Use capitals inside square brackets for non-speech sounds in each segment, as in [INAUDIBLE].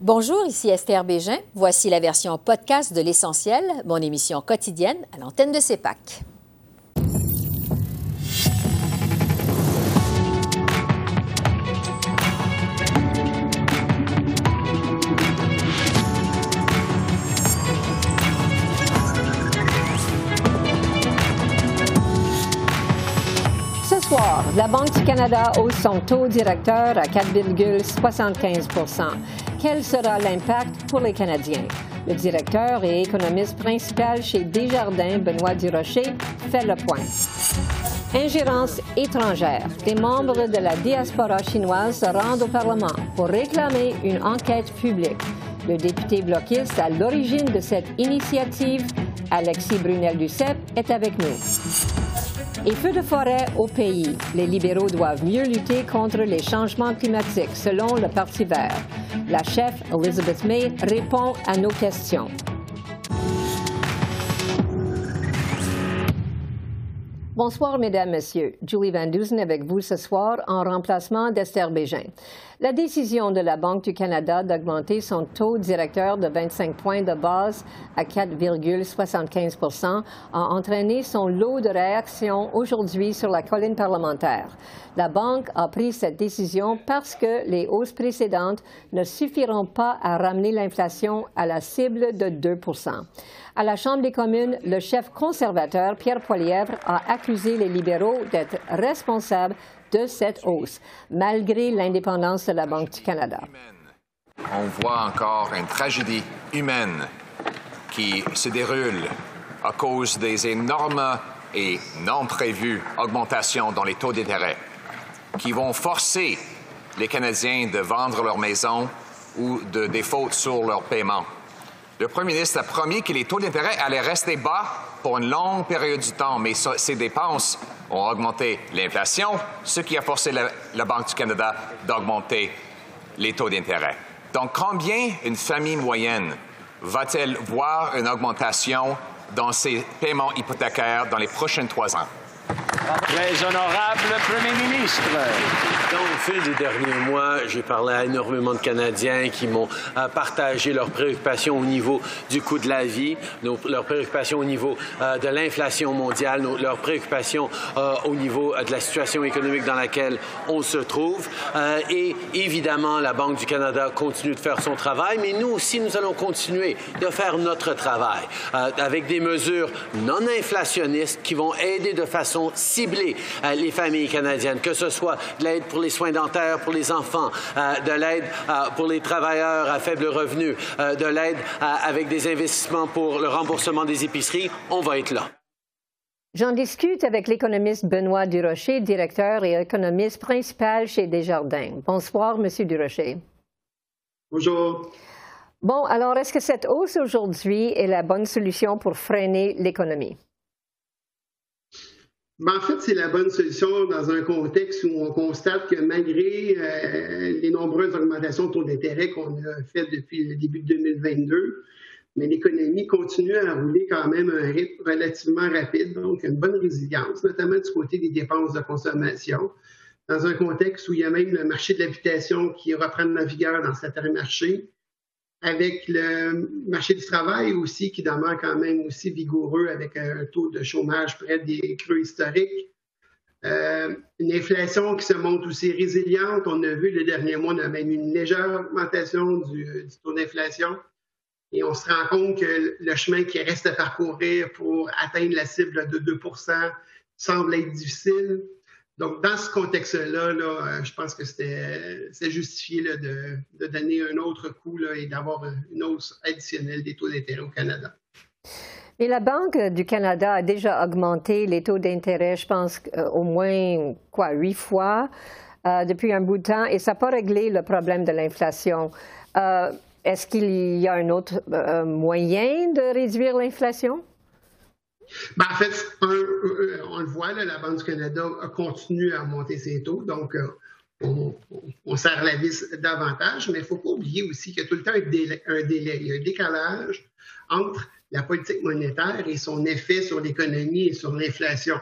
Bonjour, ici Esther Bégin. Voici la version podcast de L'Essentiel, mon émission quotidienne à l'antenne de CEPAC. la Banque du Canada hausse son taux directeur à 4,75 Quel sera l'impact pour les Canadiens? Le directeur et économiste principal chez Desjardins, Benoît Durocher, fait le point. Ingérence étrangère. Des membres de la diaspora chinoise se rendent au Parlement pour réclamer une enquête publique. Le député bloquiste à l'origine de cette initiative, Alexis Brunel-Duceppe, est avec nous. Et feu de forêt au pays. Les libéraux doivent mieux lutter contre les changements climatiques, selon le Parti vert. La chef Elizabeth May répond à nos questions. Bonsoir, Mesdames, Messieurs. Julie Van Dusen avec vous ce soir en remplacement d'Esther Bégin. La décision de la Banque du Canada d'augmenter son taux directeur de 25 points de base à 4,75% a entraîné son lot de réactions aujourd'hui sur la colline parlementaire. La Banque a pris cette décision parce que les hausses précédentes ne suffiront pas à ramener l'inflation à la cible de 2% à la Chambre des communes, le chef conservateur, Pierre Poilièvre, a accusé les libéraux d'être responsables de cette hausse, malgré l'indépendance de la Banque du Canada. On voit encore une tragédie humaine qui se déroule à cause des énormes et non prévues augmentations dans les taux d'intérêt qui vont forcer les Canadiens de vendre leur maison ou de défaut sur leur paiement. Le premier ministre a promis que les taux d'intérêt allaient rester bas pour une longue période du temps, mais ces dépenses ont augmenté l'inflation, ce qui a forcé la, Banque du Canada d'augmenter les taux d'intérêt. Donc, combien une famille moyenne va-t-elle voir une augmentation dans ses paiements hypothécaires dans les prochains trois ans? Très honorable Premier ministre. Dans le fil des derniers mois, j'ai parlé à énormément de Canadiens qui m'ont euh, partagé leurs préoccupations au niveau du coût de la vie, leurs préoccupations au niveau euh, de l'inflation mondiale, leurs préoccupations euh, au niveau de la situation économique dans laquelle on se trouve. et évidemment, la Banque du Canada continue de faire son travail, mais nous aussi, nous allons continuer de faire notre travail avec des mesures non inflationnistes qui vont aider de façon cibler euh, les familles canadiennes, que ce soit de l'aide pour les soins dentaires pour les enfants, euh, de l'aide euh, pour les travailleurs à faible revenu, de l'aide avec des investissements pour le remboursement des épiceries, on va être là. J'en discute avec l'économiste Benoît Durocher, directeur et économiste principal chez Desjardins. Bonsoir, Monsieur Durocher. Bonjour. Bon, alors, est-ce que cette hausse aujourd'hui est la bonne solution pour freiner l'économie? Ben, en fait, c'est la bonne solution dans un contexte où on constate que malgré euh, les nombreuses augmentations de taux d'intérêt qu'on a faites depuis le début de 2022, mais l'économie continue à rouler quand même à un rythme relativement rapide, donc une bonne résilience, notamment du côté des dépenses de consommation, dans un contexte où il y a même le marché de l'habitation qui reprend la vigueur dans certains marchés, avec le marché du travail aussi qui demeure quand même aussi vigoureux avec un taux de chômage près des creux historiques. Euh, une inflation qui se montre aussi résiliente. On a vu le dernier mois, on a même une légère augmentation du, du taux d'inflation. Et on se rend compte que le chemin qui reste à parcourir pour atteindre la cible de 2% semble être difficile. Donc, dans ce contexte-là, euh, je pense que c'est justifié de, donner un autre coup et d'avoir une hausse additionnelle des taux d'intérêt au Canada. Et la Banque du Canada a déjà augmenté les taux d'intérêt, je pense, euh, au moins, quoi, huit fois euh, depuis un bout de temps, et ça n'a pas réglé le problème de l'inflation. Est-ce qu'il y a un autre moyen de réduire l'inflation? Ben, en fait, euh, on le voit, la Banque du Canada continue à monter ses taux, donc euh, on, serre la vis davantage, mais il ne faut pas oublier aussi qu'il y a tout le temps un délai, un délai, il y a un décalage entre la politique monétaire et son effet sur l'économie et sur l'inflation.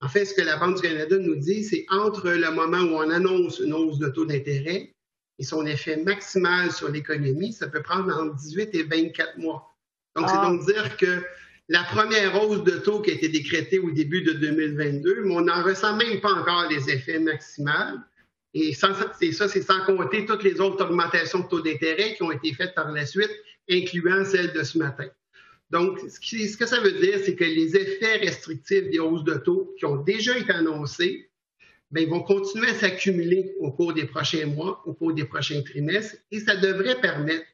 En fait, ce que la Banque du Canada nous dit, c'est entre le moment où on annonce une hausse de taux d'intérêt et son effet maximal sur l'économie, ça peut prendre entre 18 et 24 mois. Donc, c'est ah. donc dire que la première hausse de taux qui a été décrétée au début de 2022, mais on n'en ressent même pas encore les effets maximaux. Et ça, c'est sans compter toutes les autres augmentations de taux d'intérêt qui ont été faites par la suite, incluant celle de ce matin. Donc, ce, que ça veut dire, c'est que les effets restrictifs des hausses de taux qui ont déjà été annoncés bien, vont continuer à s'accumuler au cours des prochains mois, au cours des prochains trimestres, et ça devrait permettre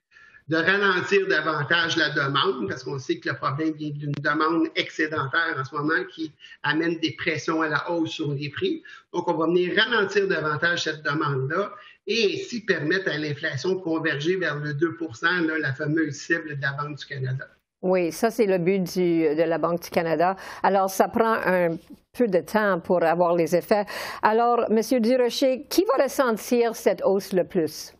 de ralentir davantage la demande, parce qu'on sait que le problème vient d'une demande excédentaire en ce moment qui amène des pressions à la hausse sur les prix. Donc, on va venir ralentir davantage cette demande-là et ainsi permettre à l'inflation de converger vers le 2% la fameuse cible de la Banque du Canada. Oui, ça, c'est le but de la Banque du Canada. Alors, ça prend un peu de temps pour avoir les effets. Alors, M. Durocher, qui va ressentir cette hausse le plus?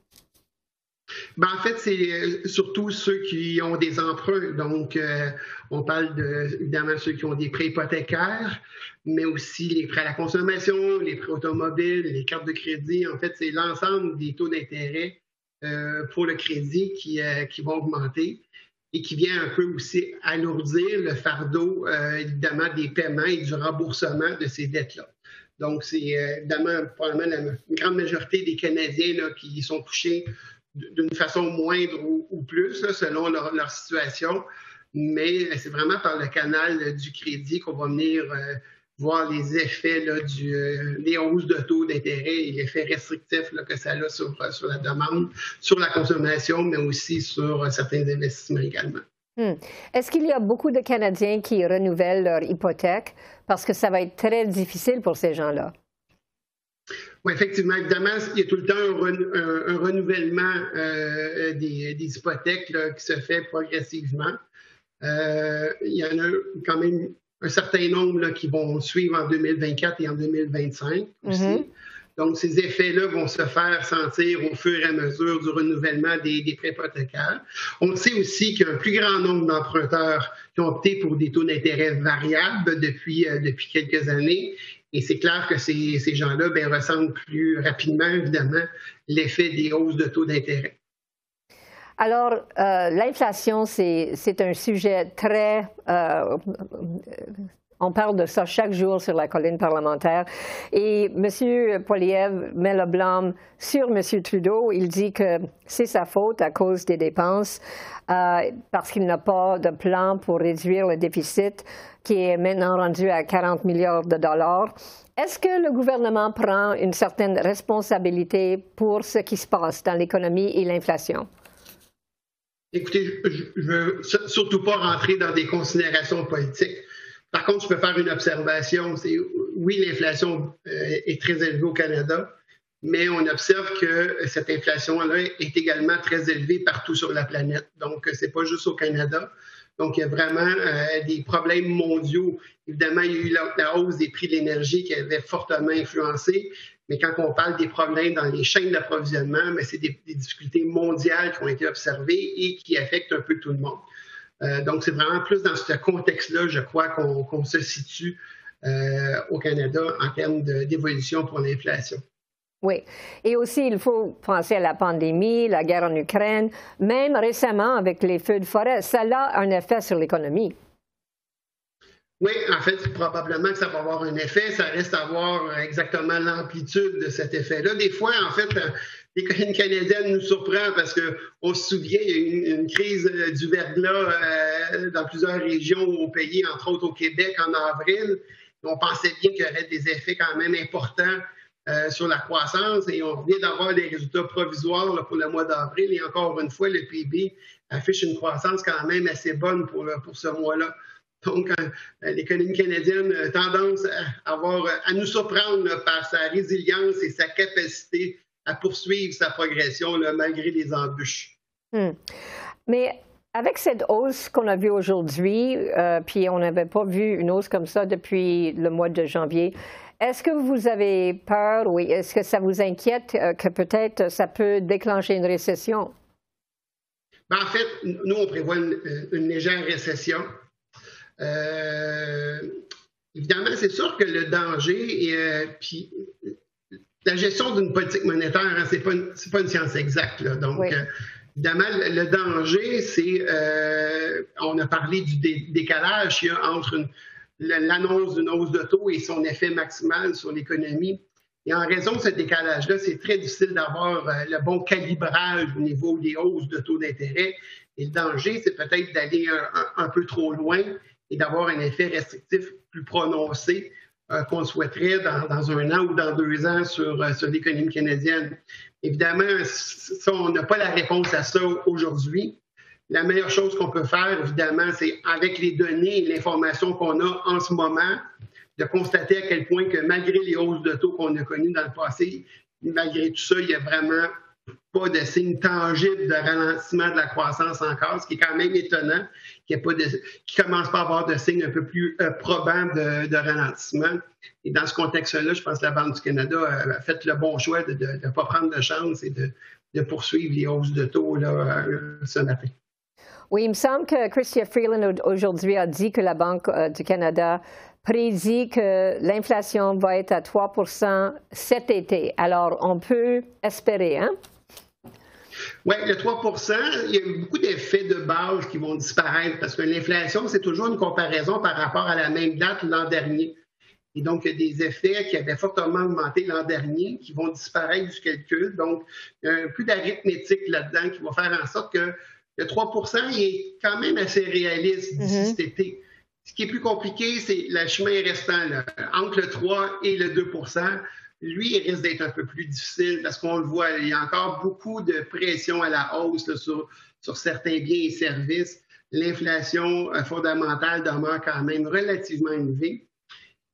Ben, en fait, c'est euh, surtout ceux qui ont des emprunts. Donc, euh, on parle de, évidemment, ceux qui ont des prêts hypothécaires, mais aussi les prêts à la consommation, les prêts automobiles, les cartes de crédit. En fait, c'est l'ensemble des taux d'intérêt euh, pour le crédit qui, vont augmenter et qui vient un peu aussi alourdir le fardeau, évidemment, des paiements et du remboursement de ces dettes-là. Donc, c'est évidemment probablement la grande majorité des Canadiens qui sont touchés d'une façon moindre ou, plus, selon leur, situation. Mais c'est vraiment par le canal du crédit qu'on va venir euh, voir les effets là, du, euh, hausses de taux d'intérêt et l'effet restrictif que ça a sur, sur, la demande, sur la consommation, mais aussi sur certains investissements également. Hmm. Est-ce qu'il y a beaucoup de Canadiens qui renouvellent leur hypothèque? Parce que ça va être très difficile pour ces gens-là? Oui, effectivement. Évidemment, il y a tout le temps un, renouvellement euh, des, hypothèques qui se fait progressivement. Euh, il y en a quand même un certain nombre qui vont suivre en 2024 et en 2025 aussi. Mm-hmm. Donc, ces effets-là vont se faire sentir au fur et à mesure du renouvellement des, prêts hypothécaires. On sait aussi qu'il y a un plus grand nombre d'emprunteurs qui ont opté pour des taux d'intérêt variables depuis, euh, depuis quelques années et c'est clair que ces, ces gens-là ben, ressentent plus rapidement, évidemment, l'effet des hausses de taux d'intérêt. Alors, euh, l'inflation, c'est un sujet très euh, on parle de ça chaque jour sur la colline parlementaire. Et M. Poiliev met le blâme sur M. Trudeau. Il dit que c'est sa faute à cause des dépenses, euh, parce qu'il n'a pas de plan pour réduire le déficit qui est maintenant rendu à 40 milliards de dollars. Est-ce que le gouvernement prend une certaine responsabilité pour ce qui se passe dans l'économie et l'inflation? Écoutez, je ne veux surtout pas rentrer dans des considérations politiques. Par contre, je peux faire une observation. Oui, l'inflation euh, est très élevée au Canada, mais on observe que cette inflation-là est également très élevée partout sur la planète. Donc, c'est pas juste au Canada. Donc, il y a vraiment euh, des problèmes mondiaux. Évidemment, il y a eu la, hausse des prix de l'énergie qui avait fortement influencé. Mais quand on parle des problèmes dans les chaînes d'approvisionnement, c'est des, difficultés mondiales qui ont été observées et qui affectent un peu tout le monde. Euh, donc, c'est vraiment plus dans ce contexte-là, je crois, qu'on se situe euh, au Canada en termes d'évolution pour l'inflation. Oui. Et aussi, il faut penser à la pandémie, la guerre en Ukraine, même récemment avec les feux de forêt. Ça a un effet sur l'économie. Oui, en fait, probablement que ça va avoir un effet. Ça reste à voir exactement l'amplitude de cet effet-là. Des fois, en fait, l'économie canadienne nous surprend parce qu'on se souvient, il y a eu une, crise du verglas euh, dans plusieurs régions au pays, entre autres au Québec en avril. On pensait bien qu'il y aurait des effets quand même importants euh, sur la croissance et on vient d'avoir des résultats provisoires pour le mois d'avril et encore une fois, le PIB affiche une croissance quand même assez bonne pour, pour ce mois-là. Donc, euh, l'économie canadienne a tendance à, avoir, à nous surprendre par sa résilience et sa capacité à poursuivre sa progression malgré les embûches. Hmm. Mais avec cette hausse qu'on a vue aujourd'hui, euh, puis on n'avait pas vu une hausse comme ça depuis le mois de janvier, est-ce que vous avez peur ou est-ce que ça vous inquiète euh, que peut-être ça peut déclencher une récession? Ben, en fait, nous, on prévoit une, légère récession. Euh, évidemment, c'est sûr que le danger, puis la gestion d'une politique monétaire, hein, c'est pas, pas une science exacte. Donc, euh, évidemment, le, danger, c'est, euh, on a parlé du décalage qu'il y a entre l'annonce d'une hausse de taux et son effet maximal sur l'économie. Et en raison de ce décalage-là, c'est très difficile d'avoir euh, le bon calibrage au niveau des hausses de taux d'intérêt. Et le danger, c'est peut-être d'aller un, peu trop loin et d'avoir un effet restrictif plus prononcé euh, qu'on souhaiterait dans, un an ou dans deux ans sur, euh, sur l'économie canadienne. Évidemment, on n'a pas la réponse à ça aujourd'hui. La meilleure chose qu'on peut faire, évidemment, c'est avec les données et l'information qu'on a en ce moment, de constater à quel point que malgré les hausses de taux qu'on a connues dans le passé, malgré tout ça, il y a vraiment pas de signe tangible de ralentissement de la croissance encore, ce qui est quand même étonnant, qu'il de, commence pas à avoir de signes un peu plus euh, probants de, ralentissement. Et dans ce contexte-là, je pense que la Banque du Canada a fait le bon choix de ne pas prendre de chance et de, poursuivre les hausses de taux là, euh, ce matin. Oui, il me semble que Christian Freeland aujourd'hui a dit que la Banque euh, du Canada prédit que l'inflation va être à 3% cet été. Alors, on peut espérer, hein? Oui, le 3% il y a beaucoup d'effets de base qui vont disparaître parce que l'inflation, c'est toujours une comparaison par rapport à la même date l'an dernier. Et donc, il y a des effets qui avaient fortement augmenté l'an dernier qui vont disparaître du calcul. Donc, il y a un peu d'arithmétique là-dedans qui va faire en sorte que le 3 il est quand même assez réaliste d'ici mm-hmm. cet été. Ce qui est plus compliqué, c'est le chemin restant là, entre le 3 et le 2 lui, il risque d'être un peu plus difficile parce qu'on le voit, il y a encore beaucoup de pression à la hausse sur, sur certains biens et services. L'inflation euh, fondamentale demeure quand même relativement élevée.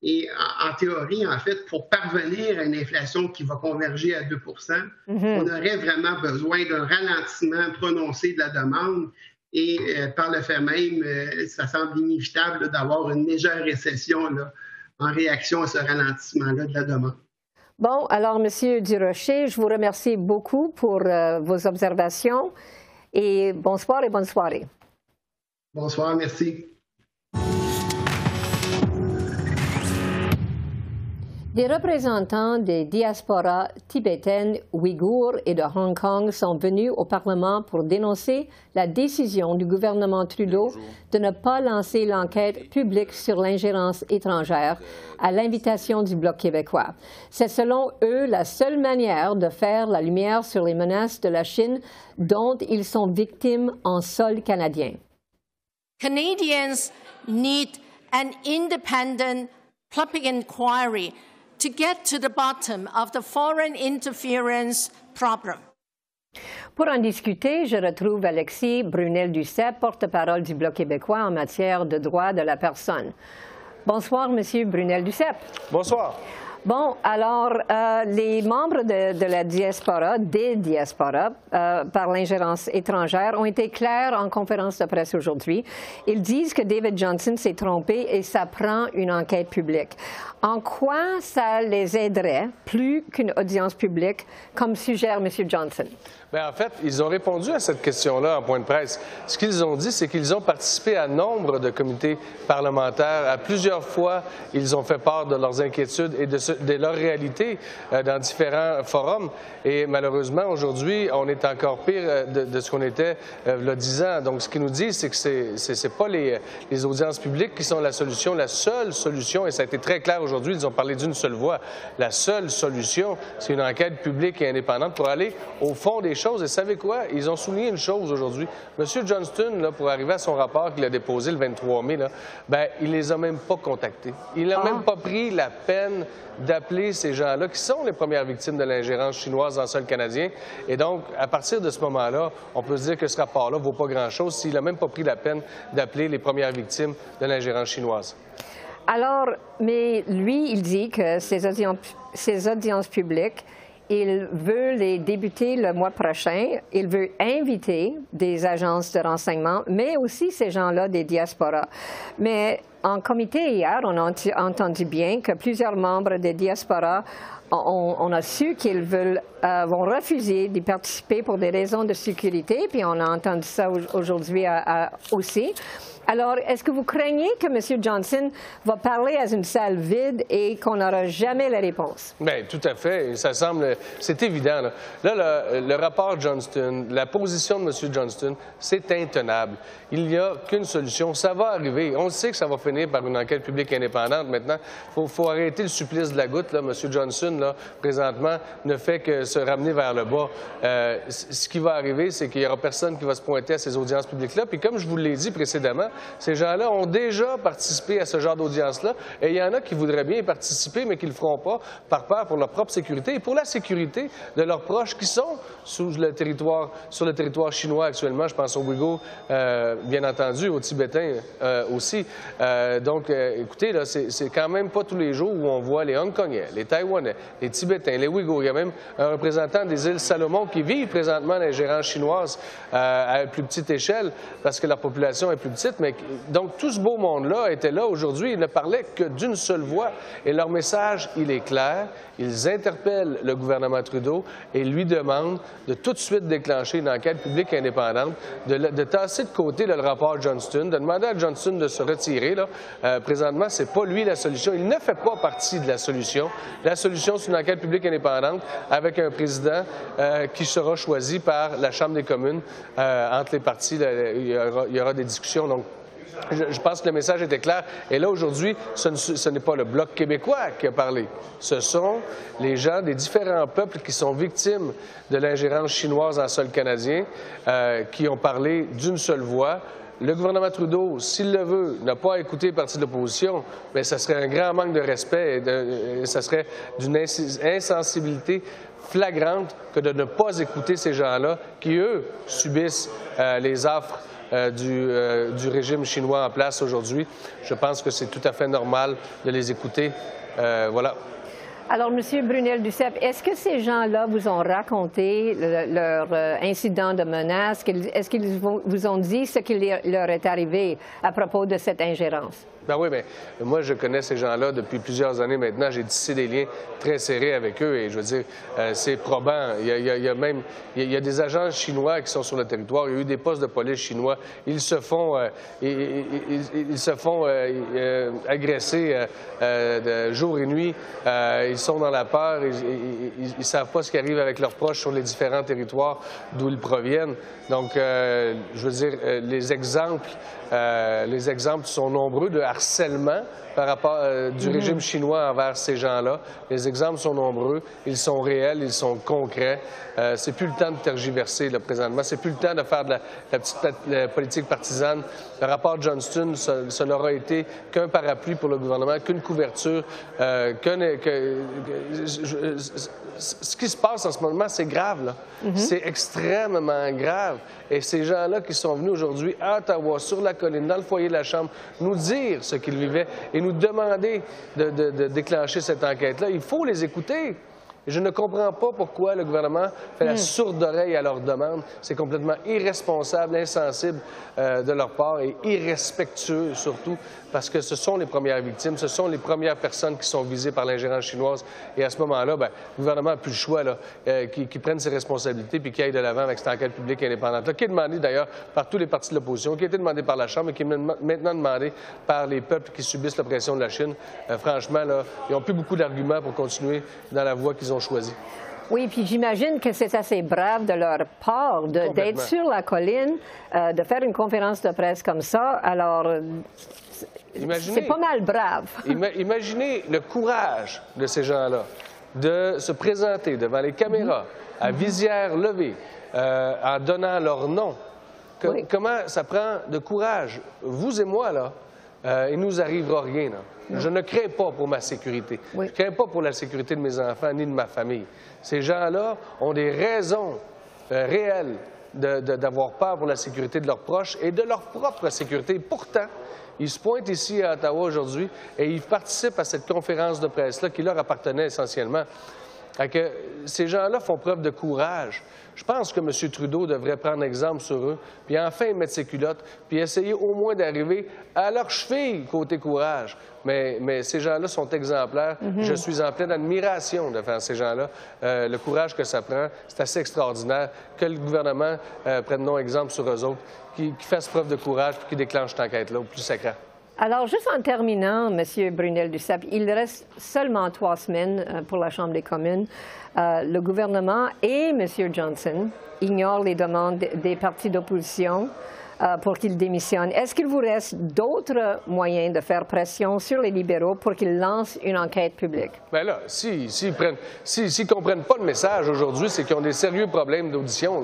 Et en, théorie, en fait, pour parvenir à une inflation qui va converger à 2 mm-hmm. on aurait vraiment besoin d'un ralentissement prononcé de la demande. Et euh, par le fait même, euh, ça semble inévitable d'avoir une légère récession là, en réaction à ce ralentissement-là de la demande. Bon, alors, Monsieur Durocher, je vous remercie beaucoup pour euh, vos observations et bonsoir et bonne soirée. Bonsoir, merci. Des représentants des diasporas tibétaines, ouïghours et de Hong Kong sont venus au Parlement pour dénoncer la décision du gouvernement Trudeau de ne pas lancer l'enquête publique sur l'ingérence étrangère à l'invitation du Bloc québécois. C'est selon eux la seule manière de faire la lumière sur les menaces de la Chine dont ils sont victimes en sol canadien. Canadians need an independent public inquiry to get to the bottom of the foreign interference problem. Pour en discuter, je retrouve Alexis Brunel-Duceppe, porte-parole du Bloc québécois en matière de droits de la personne. Bonsoir, Monsieur Brunel-Duceppe. Bonsoir. Bon, alors, euh, les membres de, la diaspora, des diasporas, euh, par l'ingérence étrangère, ont été clairs en conférence de presse aujourd'hui. Ils disent que David Johnson s'est trompé et ça prend une enquête publique. En quoi ça les aiderait plus qu'une audience publique, comme suggère M. Johnson? Bien, en fait, ils ont répondu à cette question-là en point de presse. Ce qu'ils ont dit, c'est qu'ils ont participé à nombre de comités parlementaires. À plusieurs fois, ils ont fait part de leurs inquiétudes et de, leur réalité euh, dans différents forums. Et malheureusement, aujourd'hui, on est encore pire euh, de, ce qu'on était euh, il y a 10 ans. Donc, ce qu'ils nous disent, c'est que ce n'est pas les, audiences publiques qui sont la solution. La seule solution, et ça a été très clair aujourd'hui, ils ont parlé d'une seule voix, la seule solution, c'est une enquête publique et indépendante pour aller au fond des choses et savez quoi? Ils ont souligné une chose aujourd'hui. M. Johnston, là, pour arriver à son rapport qu'il a déposé le 23 mai, là, ben, il les a même pas contactés. Il n'a même ah. pas pris la peine d'appeler ces gens-là, qui sont les premières victimes de l'ingérence chinoise dans le sol canadien. Et donc, à partir de ce moment-là, on peut se dire que ce rapport-là ne vaut pas grand-chose s'il n'a même pas pris la peine d'appeler les premières victimes de l'ingérence chinoise. Alors, mais lui, il dit que ces audiences, ces audiences publiques il veut les débuter le mois prochain. Il veut inviter des agences de renseignement, mais aussi ces gens-là des diasporas. Mais en comité hier, on a entendu bien que plusieurs membres des diasporas on, a su qu'ils veulent, euh, vont refuser d'y participer pour des raisons de sécurité, puis on a entendu ça aujourd'hui aussi. Alors, est-ce que vous craignez que M. Johnson va parler à une salle vide et qu'on n'aura jamais la réponse? Bien, tout à fait. Ça semble, c'est évident. Là, là le, rapport Johnston, la position de M. Johnston, c'est intenable. Il n'y a qu'une solution. Ça va arriver. On sait que ça va finir par une enquête publique indépendante. Maintenant, il faut, arrêter le supplice de la goutte. Là. M. Johnson, là, présentement, ne fait que se ramener vers le bas. Euh, ce qui va arriver, c'est qu'il n'y aura personne qui va se pointer à ces audiences publiques-là. Puis comme je vous l'ai dit précédemment, ces gens-là ont déjà participé à ce genre d'audience-là et il y en a qui voudraient bien y participer, mais qui ne le feront pas par peur pour leur propre sécurité et pour la sécurité de leurs proches qui sont sur le territoire chinois actuellement. Je pense aux Ouïghours, euh, bien entendu, aux Tibétains euh, aussi. Euh, donc, écoutez, là, c'est quand même pas tous les jours où on voit les Hongkongais, les Taïwanais, les Tibétains, les Ouïghours. Il y a même un représentant des îles Salomon qui vit présentement gérances chinoises à plus petite échelle parce que leur population est plus petite, donc, tout ce beau monde-là était là aujourd'hui. Ils ne parlaient que d'une seule voix. Et leur message, il est clair. Ils interpellent le gouvernement Trudeau et lui demandent de tout de suite déclencher une enquête publique indépendante, de, tasser de côté le rapport Johnston, de demander à Johnston de se retirer. Là. Euh, présentement, ce n'est pas lui la solution. Il ne fait pas partie de la solution. La solution, c'est une enquête publique indépendante avec un président euh, qui sera choisi par la Chambre des communes euh, entre les partis. il, y aura, des discussions. Je, pense que le message était clair. Et là, aujourd'hui, ce, n'est pas le Bloc québécois qui a parlé. Ce sont les gens des différents peuples qui sont victimes de l'ingérence chinoise en sol canadien euh, qui ont parlé d'une seule voix. Le gouvernement Trudeau, s'il le veut, n'a pas écouté les partis de l'opposition, mais ce serait un grand manque de respect et, ce serait d'une insensibilité flagrante que de ne pas écouter ces gens-là qui, eux, subissent euh, les offres euh, euh, du, régime chinois en place aujourd'hui. Je pense que c'est tout à fait normal de les écouter. Euh, voilà. Alors, M. Brunel-Duceppe, est-ce que ces gens-là vous ont raconté leur incident de menace? Est-ce qu'ils vous ont dit ce qui leur est arrivé à propos de cette ingérence? Ben oui, mais moi, je connais ces gens-là depuis plusieurs années maintenant. J'ai tissé des liens très serrés avec eux et je veux dire, euh, c'est probant. Il y, a, même il y a des agents chinois qui sont sur le territoire. Il y a eu des postes de police chinois. Ils se font, euh, ils, se font euh, agresser jour et nuit. ils sont dans la peur. Ils ne savent pas ce qui arrive avec leurs proches sur les différents territoires d'où ils proviennent. Donc, je veux dire, les exemples, les exemples sont nombreux de harcèlement par rapport euh, du mhm. régime chinois envers ces gens-là. Les exemples sont nombreux, ils sont réels, ils sont concrets. Euh, c'est plus le temps de tergiverser là, présentement. C'est plus le temps de faire de la, petite politique partisane. Le rapport Johnston, ça, n'aura été qu'un parapluie pour le gouvernement, qu'une couverture, euh, que, ce qui se passe en ce moment, c'est grave. Mhm. C'est extrêmement grave. Et ces gens-là qui sont venus aujourd'hui à Ottawa, sur la dans le foyer de la Chambre, nous dire ce qu'ils vivaient et nous demander de, déclencher cette enquête-là. Il faut les écouter. Je ne comprends pas pourquoi le gouvernement fait la hmm. sourde oreille à leurs demandes. C'est complètement irresponsable, insensible euh, de leur part et irrespectueux surtout parce que ce sont les premières victimes, ce sont les premières personnes qui sont visées par l'ingérence chinoise. Et à ce moment-là, ben, le gouvernement n'a plus le choix là, euh, qui, prenne ses responsabilités puis qui aille de l'avant avec cette enquête publique indépendante, qui est demandée d'ailleurs par tous les partis de l'opposition, qui a été demandée par la Chambre et qui est maintenant demandée par les peuples qui subissent l'oppression de la Chine. Euh, franchement, là, ils n'ont plus beaucoup d'arguments pour continuer dans la voie qu'ils ont choisie. Oui, puis j'imagine que c'est assez brave de leur part d'être sur la colline, euh, de faire une conférence de presse comme ça. Alors, c'est pas mal brave. [LAUGHS] imaginez le courage de ces gens-là de se présenter devant les caméras à mhm. visière levée euh, en donnant leur nom. Comment ça prend de courage? Vous et moi, là, euh, il ne nous arrivera rien. Je ne crains pas pour ma sécurité. Je ne crains pas pour la sécurité de mes enfants ni de ma famille. Ces gens-là ont des raisons euh, réelles d'avoir peur pour la sécurité de leurs proches et de leur propre sécurité. Pourtant, ils se pointent ici à Ottawa aujourd'hui et ils participent à cette conférence de presse-là qui leur appartenait essentiellement. Que ces gens-là font preuve de courage. Je pense que M. Trudeau devrait prendre exemple sur eux, puis enfin mettre ses culottes, puis essayer au moins d'arriver à leur cheville côté courage. Mais, mais ces gens-là sont exemplaires. Je suis en pleine admiration devant ces gens-là. Euh, le courage que ça prend, c'est assez extraordinaire. Que le gouvernement euh, prenne non exemple sur eux autres, qui, qui fasse preuve de courage, puis qui déclenche cette enquête-là au plus sacré. Alors, juste en terminant, M. Brunel Duceppe, il reste seulement trois semaines euh, pour la Chambre des communes. Euh, le gouvernement et M. Johnson ignorent les demandes des partis d'opposition euh, pour qu'ils démissionnent. Est-ce qu'il vous reste d'autres moyens de faire pression sur les libéraux pour qu'ils lancent une enquête publique? Bien là, s'ils si, ne comprennent pas le message aujourd'hui, c'est qu'ils ont des sérieux problèmes d'audition.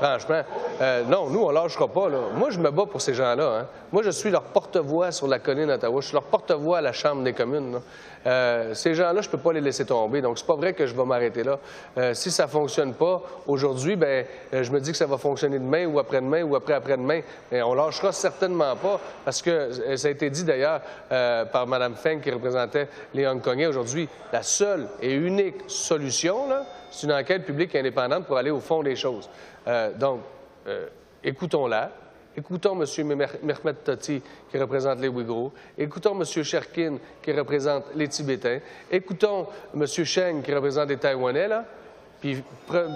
Franchement, euh, non, nous, on lâchera pas. Moi, je me bats pour ces gens-là. Hein. Moi, je suis leur porte-voix sur la colline d'Ottawa. Je suis leur porte-voix à la Chambre des communes. Euh, ces gens-là, je ne peux pas les laisser tomber. Donc, c'est pas vrai que je vais m'arrêter là. Euh, si ça ne fonctionne pas aujourd'hui, ben, je me dis que ça va fonctionner demain ou après-demain ou après-après-demain. Mais on lâchera certainement pas parce que ça a été dit d'ailleurs par Mme Feng qui représentait les Hongkongais aujourd'hui. La seule et unique solution, c'est une enquête publique indépendante pour aller au fond des choses. Euh, donc, euh, écoutons-la. Écoutons M. Mehmet Tati, qui représente les Ouïghours. Écoutons M. Sherkin, qui représente les Tibétains. Écoutons M. Sheng, qui représente les Taïwanais. Là. Puis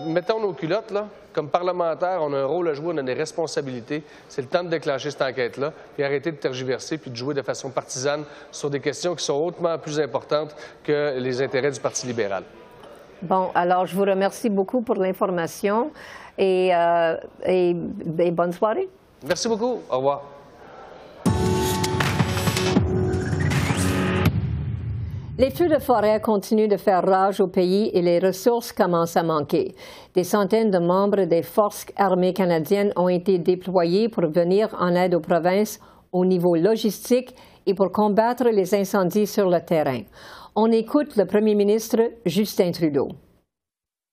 mettons nos culottes. Là. Comme parlementaires, on a un rôle à jouer, on a des responsabilités. C'est le temps de déclencher cette enquête-là, puis arrêter de tergiverser, puis de jouer de façon partisane sur des questions qui sont hautement plus importantes que les intérêts du Parti libéral. Bon, alors je vous remercie beaucoup pour l'information et, euh, et, et bonne soirée. Merci beaucoup. Au revoir. Les feux de forêt continuent de faire rage au pays et les ressources commencent à manquer. Des centaines de membres des forces armées canadiennes ont été déployés pour venir en aide aux provinces au niveau logistique et pour combattre les incendies sur le terrain. On écoute le premier ministre Justin Trudeau.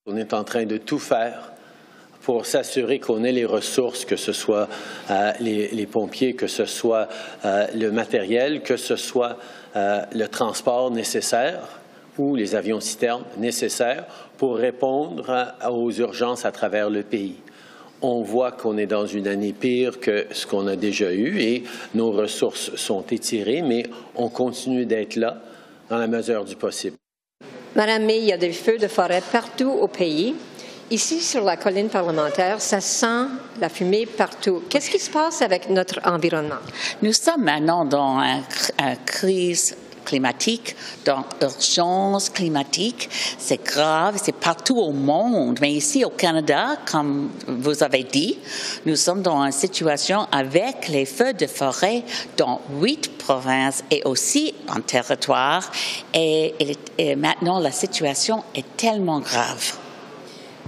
On est en train de tout faire pour s'assurer qu'on ait les ressources, que ce soit euh, les, pompiers, que ce soit euh, le matériel, que ce soit euh, le transport nécessaire ou les avions citernes nécessaires pour répondre aux urgences à travers le pays. On voit qu'on est dans une année pire que ce qu'on a déjà eu et nos ressources sont étirées, mais on continue d'être là dans la mesure du possible. Madame May, il y a des feux de forêt partout au pays. Ici, sur la colline parlementaire, ça sent la fumée partout. Qu'est-ce qui se passe avec notre environnement? Nous sommes maintenant dans une crise climatique, dans urgence climatique. C'est grave, c'est partout au monde. Mais ici au Canada, comme vous avez dit, nous sommes dans une situation avec les feux de forêt dans huit provinces et aussi en territoire. et maintenant, la situation est tellement grave.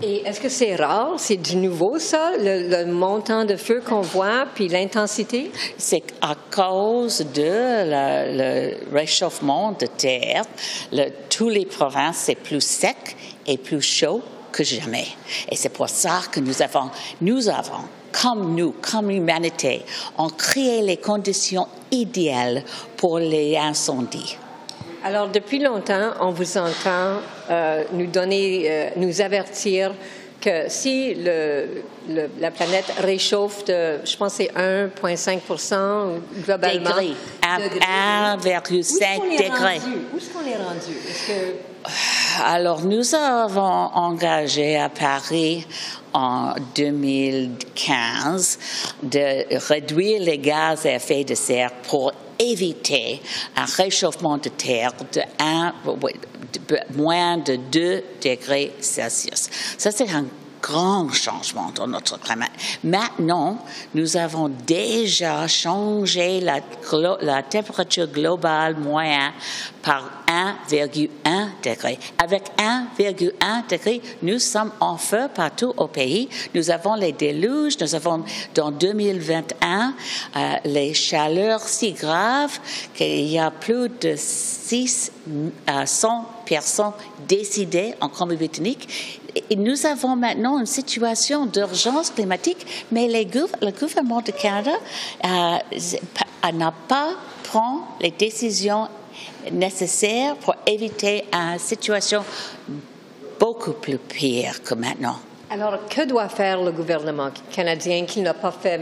Et est-ce que c'est rare? C'est du nouveau, ça, le, montant de feu qu'on voit, puis l'intensité? C'est à cause de le réchauffement de terre. Le, tous les provinces, c'est plus sec et plus chaud que jamais. Et c'est pour ça que nous avons, nous avons, comme nous, comme l'humanité, on créé les conditions idéales pour les incendies. Alors, depuis longtemps, on vous entend euh, nous donner, euh, nous avertir que si le, la planète réchauffe de, je pense, c'est 1,5 globalement. Degrés. 1,5 degrés. Où est-ce qu'on est rendu? Est que... [SIGHS] Alors, nous avons engagé à Paris en 2015 de réduire les gaz à effet de serre pour éviter un réchauffement de terre de, moins de 2 degrés Celsius. Ça, c'est un grand changement dans notre climat. Maintenant, nous avons déjà changé la, température globale moyenne par 1,1 degré. Avec 1,1 degré, nous sommes en feu partout au pays. Nous avons les déluges. Nous avons dans 2021 euh, les chaleurs si graves qu'il y a plus de 600 euh, personnes décédées en Colombie-Britannique et nous avons maintenant une situation d'urgence climatique, mais le gouvernement du Canada euh, n'a pas pris les décisions nécessaires pour éviter une situation beaucoup plus pire que maintenant. Alors, que doit faire le gouvernement canadien qu'il n'a pas fait?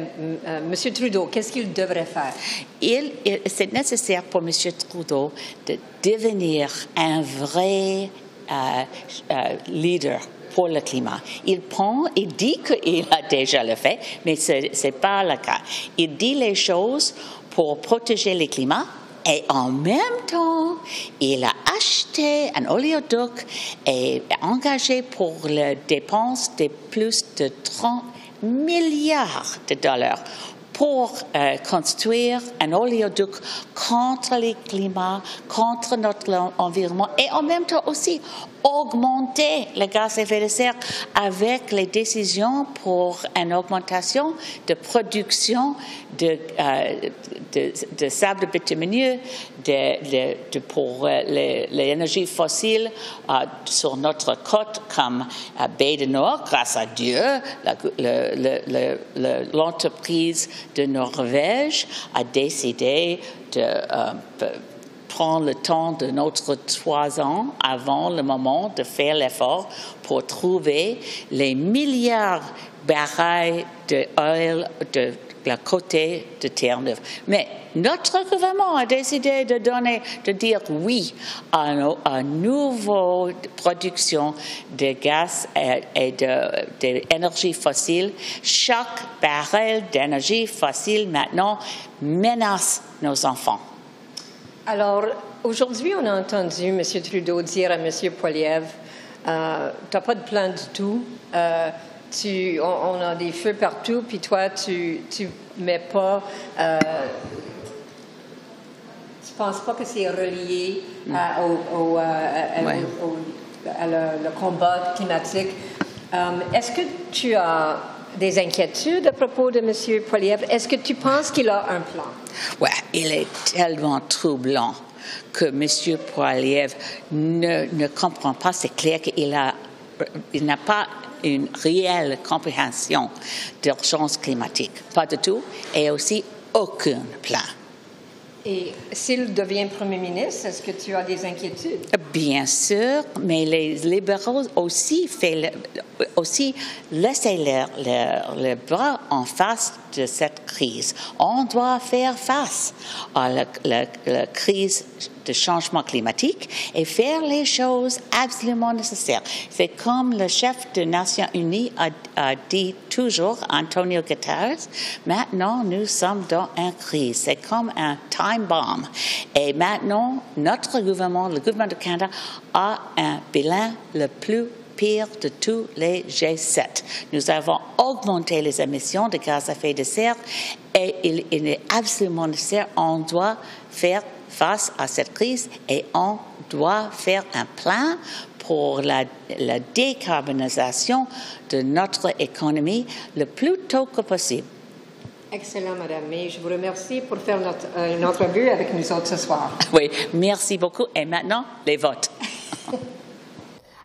Euh, Monsieur Trudeau, qu'est-ce qu'il devrait faire? Il, c'est nécessaire pour M. Trudeau de devenir un vrai euh, euh, leader pour le climat. Il prend, il dit qu'il a déjà le fait, mais ce n'est pas le cas. Il dit les choses pour protéger le climat, et en même temps, il a acheté un oléoduc et engagé pour les dépenses de plus de 30 milliards de dollars pour euh, construire un oléoduc contre le climat, contre notre environnement et en même temps aussi augmenter le gaz à effet de serre avec les décisions pour une augmentation de production de, euh, de, sable bitumineux de, pour euh, l'énergie fossile euh, sur notre côte comme à Baie de Nord, grâce à Dieu, l'entreprise de Norvège a décidé de prendre le temps de notre trois ans avant le moment de faire l'effort pour trouver les milliards de barils d'huile de la côté de Terre-Neuve. Mais notre gouvernement a décidé de donner, de dire oui à une nouvelle production de gaz et d'énergie fossile. Chaque baril d'énergie fossile maintenant menace nos enfants. Alors, aujourd'hui, on a entendu M. Trudeau dire à M. Poiliev euh, Tu n'as pas de plan du tout. Euh, tu, on, a des feux partout, puis toi, tu ne mets pas. Euh, tu penses pas que c'est relié mm. au, le, combat climatique. Est-ce que tu as des inquiétudes à propos de M. Poiliev. Est-ce que tu penses qu'il a un plan? Oui, il est tellement troublant que M. Poiliev ne, ne comprend pas. C'est clair qu'il a, il n'a pas une réelle compréhension d'urgence climatique. Pas du tout. Et aussi aucun plan. Et s'il devient Premier ministre, est-ce que tu as des inquiétudes? Bien sûr, mais les libéraux aussi, fait aussi laisser le, bras en face de cette crise. On doit faire face à la crise de changement climatique et faire les choses absolument nécessaires. C'est comme le chef des Nations Unies a, dit toujours, Antonio Guterres, maintenant nous sommes dans une crise. C'est comme un time bomb. Et maintenant, notre gouvernement, le gouvernement de Canada, a un bilan le plus pire de tous les G7. Nous avons augmenté les émissions de gaz à effet de serre et il, il est absolument nécessaire, on doit faire face à cette crise et on doit faire un plan pour la, décarbonisation de notre économie le plus tôt que possible. Excellent, Madame Et Je vous remercie pour faire notre, euh, une entrevue avec nous autres ce soir. Oui, merci beaucoup. Et maintenant, les votes. [LAUGHS]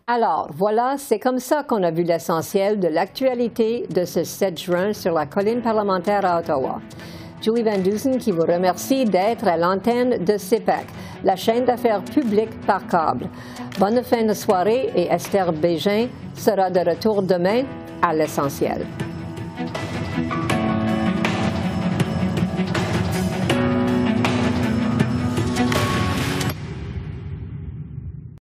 Alors, voilà, c'est comme ça qu'on a vu l'essentiel de l'actualité de ce 7 juin sur la colline parlementaire à Ottawa. Julie Van Dusen qui vous remercie d'être à l'antenne de CEPAC, la chaîne d'affaires publiques par câble. Bonne fin de soirée et Esther Bégin sera de retour demain à l'essentiel.